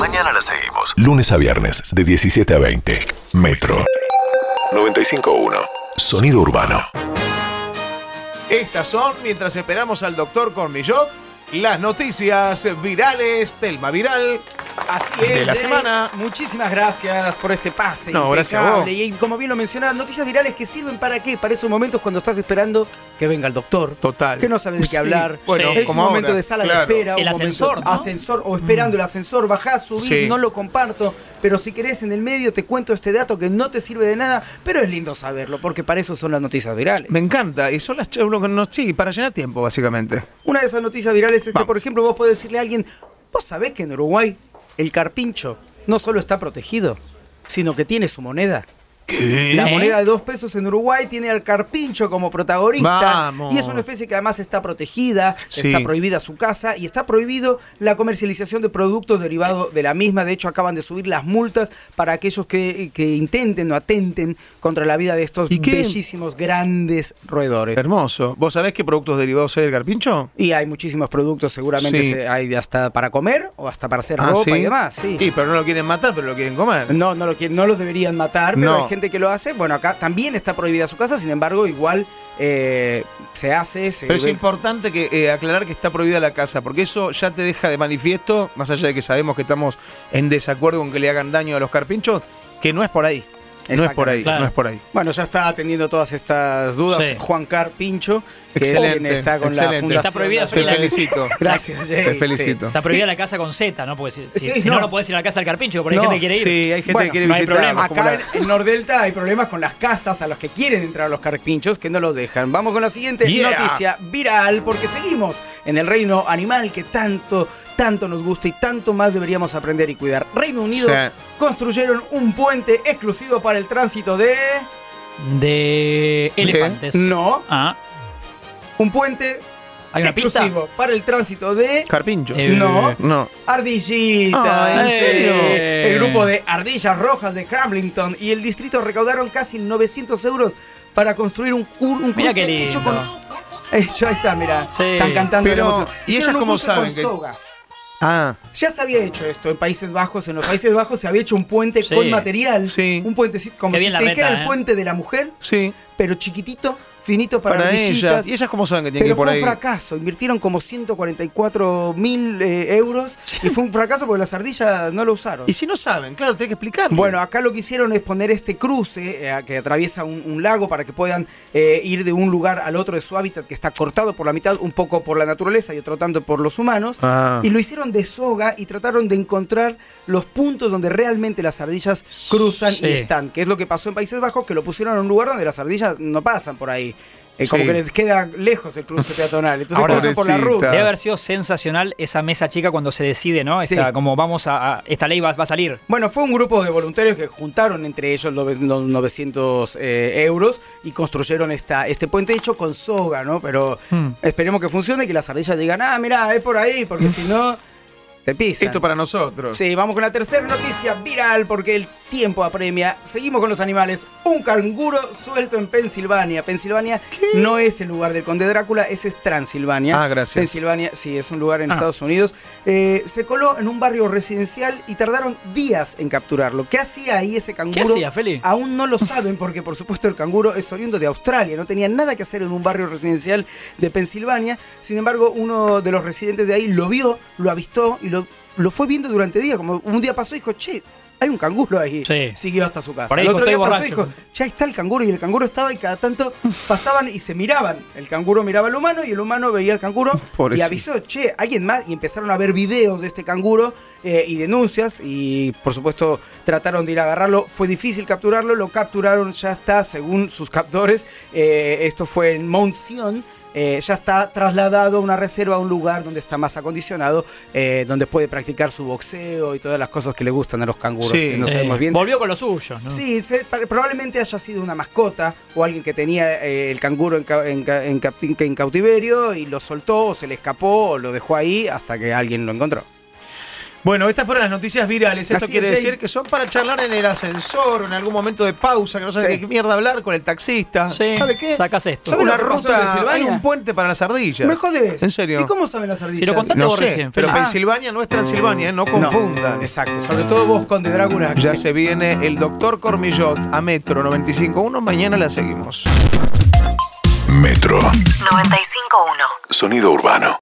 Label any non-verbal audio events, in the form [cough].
Mañana la seguimos. Lunes a viernes, de 17 a 20. Metro 95.1. Sonido urbano. Estas son, mientras esperamos al doctor Cornillot, las noticias virales, Telma Viral. Así es. De la semana. Muchísimas gracias por este pase. No, gracias a vos. impecable. Y como bien lo mencionabas, noticias virales que sirven para qué? Para esos momentos cuando estás esperando que venga el doctor. Total. Que no sabes de qué Sí, hablar. bueno, es como un momento ahora, de sala claro. de espera. El un momento- ascensor, ¿no? Ascensor o esperando el ascensor. Bajás, subís, Sí. no lo comparto. Pero si querés en el medio te cuento este dato que no te sirve de nada. Pero es lindo saberlo porque para eso son las noticias virales. Me encanta. Y son las ch- uno que no, sí, para llenar tiempo, básicamente. Una de esas noticias virales es que, por ejemplo, vos podés decirle a alguien, vos sabés que en Uruguay el carpincho no solo está protegido, sino que tiene su moneda. ¿Qué? La moneda de dos pesos en Uruguay tiene al carpincho como protagonista. Vamos. Y es una especie que además está protegida, Sí. está prohibida su casa y está prohibido la comercialización de productos derivados de la misma. De hecho, acaban de subir las multas para aquellos que, que intenten o atenten contra la vida de estos bellísimos, grandes roedores. Hermoso. ¿Vos sabés qué productos derivados hay del carpincho? Y hay muchísimos productos, seguramente Sí. hay hasta para comer o hasta para hacer Ah, ropa ¿sí? y demás. Sí. Pero no lo quieren matar, pero lo quieren comer. No, no lo, quieren- no lo deberían matar, pero No. hay gente que lo hace. Bueno, acá también está prohibida su casa, sin embargo, igual eh, se hace. Se Pero es importante que eh, aclarar que está prohibida la casa, porque eso ya te deja de manifiesto, más allá de que sabemos que estamos en desacuerdo con que le hagan daño a los carpinchos, que no es por ahí. No es por ahí, Claro. no es por ahí. Bueno, ya está atendiendo todas estas dudas Sí. Juan Carpincho, que es Excelente, quien está con excelente. la fundación. Está prohibida Te la- felicito. Gracias, Jay. Te felicito. Está prohibida la casa con Z, ¿no? Porque si, si- Sí, si no, no. no podés ir a la casa del carpincho, porque No. hay gente que quiere ir. Sí, hay gente Bueno, que quiere no hay visitar. como Acá la- en, en Nordelta hay problemas con las casas a los que quieren entrar los carpinchos que no los dejan. Vamos con la siguiente Yeah. noticia viral porque seguimos en el reino animal que tanto, tanto nos gusta y tanto más deberíamos aprender y cuidar. Reino Unido Sí. construyeron un puente exclusivo para el tránsito de... De elefantes. No, Ah, un puente ¿hay una pista? exclusivo para el tránsito de... Carpincho. Eh, No. No. Ardillita, Ah, ¿en ¿en serio? serio? El grupo de ardillas rojas de Cramlington y el distrito recaudaron casi 900 euros para construir un, cur- un Mira cruce qué hecho lindo. con... [laughs] Hecho, ahí está, mira. Sí. Están cantando Pero. ¿y ellas cómo saben con que- soga. Ah, Ya se había hecho esto en Países Bajos. En los Países Bajos se había hecho un puente Sí. con material. Sí. Un puente como Qué si te dijera el ¿eh? puente de la mujer, sí. pero chiquitito, finito para, Para, ellas. ¿Y ellas cómo saben que tienen que ir por fue ahí? un fracaso. Invirtieron como 144 mil eh, euros y fue un fracaso porque las ardillas no lo usaron. Y si no saben, claro, tenés que explicar. Bueno, acá lo que hicieron es poner este cruce eh, que atraviesa un, un lago para que puedan eh, ir de un lugar al otro de su hábitat que está cortado por la mitad, un poco por la naturaleza y otro tanto por los humanos. Ah. Y lo hicieron de soga y trataron de encontrar los puntos donde realmente las ardillas cruzan Sí. y están, que es lo que pasó en Países Bajos, que lo pusieron en un lugar donde las ardillas no pasan por ahí. Eh, como Sí. que les queda lejos el cruce [laughs] peatonal. Entonces Ahora, por la ruta. Debe haber sido sensacional esa mesa chica cuando se decide, ¿no? Esta, Sí. Como vamos a, a- Esta ley va, va a salir. Bueno, fue un grupo de voluntarios que juntaron entre ellos los los 900 eh, euros y construyeron esta, este puente hecho con soga, ¿no? Pero Hmm. esperemos que funcione y que las ardillas digan, ah, mira, es por ahí, porque [laughs] si no, te pisan. Esto para nosotros. Sí, vamos con la tercera noticia viral porque el tiempo apremia. Seguimos con los animales. Un canguro suelto en Pensilvania. Pensilvania no es el lugar del conde Drácula, ese es Transilvania. Ah, gracias. Pensilvania, sí, es un lugar en Ah. Estados Unidos. Eh, se coló en un barrio residencial y tardaron días en capturarlo. ¿Qué hacía ahí ese canguro? ¿Qué hacía, Feli? Aún no lo [laughs] saben porque por supuesto el canguro es oriundo de Australia, no tenía nada que hacer en un barrio residencial de Pensilvania. Sin embargo, uno de los residentes de ahí lo vio, lo avistó y lo, lo fue viendo durante días. Como un día pasó y dijo, che, hay un canguro ahí. Sí. Siguió hasta su casa. Por ahí el otro día "Estoy pasó y borracho". dijo, ya está el canguro y el canguro estaba y cada tanto pasaban y se miraban. El canguro miraba al humano y el humano veía al canguro [laughs] y avisó, che, alguien más. Y empezaron a ver videos de este canguro eh, y denuncias y por supuesto trataron de ir a agarrarlo. Fue difícil capturarlo, lo capturaron, ya está, según sus captores. Eh, esto fue en Mount Sion. Eh, ya está trasladado a una reserva, a un lugar donde está más acondicionado, eh, donde puede practicar su boxeo y todas las cosas que le gustan a los canguros. Sí. que no Eh, sabemos bien. Volvió con lo suyo, ¿no? Sí, se- probablemente haya sido una mascota o alguien que tenía eh, el canguro en, ca- en ca- en capti- en cautiverio y lo soltó o se le escapó o lo dejó ahí hasta que alguien lo encontró. Bueno, estas fueron las noticias virales. Esto Así quiere es, decir que son para charlar en el ascensor o en algún momento de pausa, que no sabes Sí. de qué mierda hablar con el taxista. Sí, ¿Sabe qué? sacas esto. ¿Sabe Una ruta, hay un puente para las ardillas. ¿Me jodés? ¿En serio? ¿Y cómo saben las ardillas? Si lo contaste No vos sé, recién, pero. Pensilvania no es Transilvania, ¿eh? no confundan. Exacto, sobre todo vos con de Drácula. Ya se viene el doctor Cormillot a Metro 95.1. Mañana la seguimos. Metro. 95.1. Sonido urbano.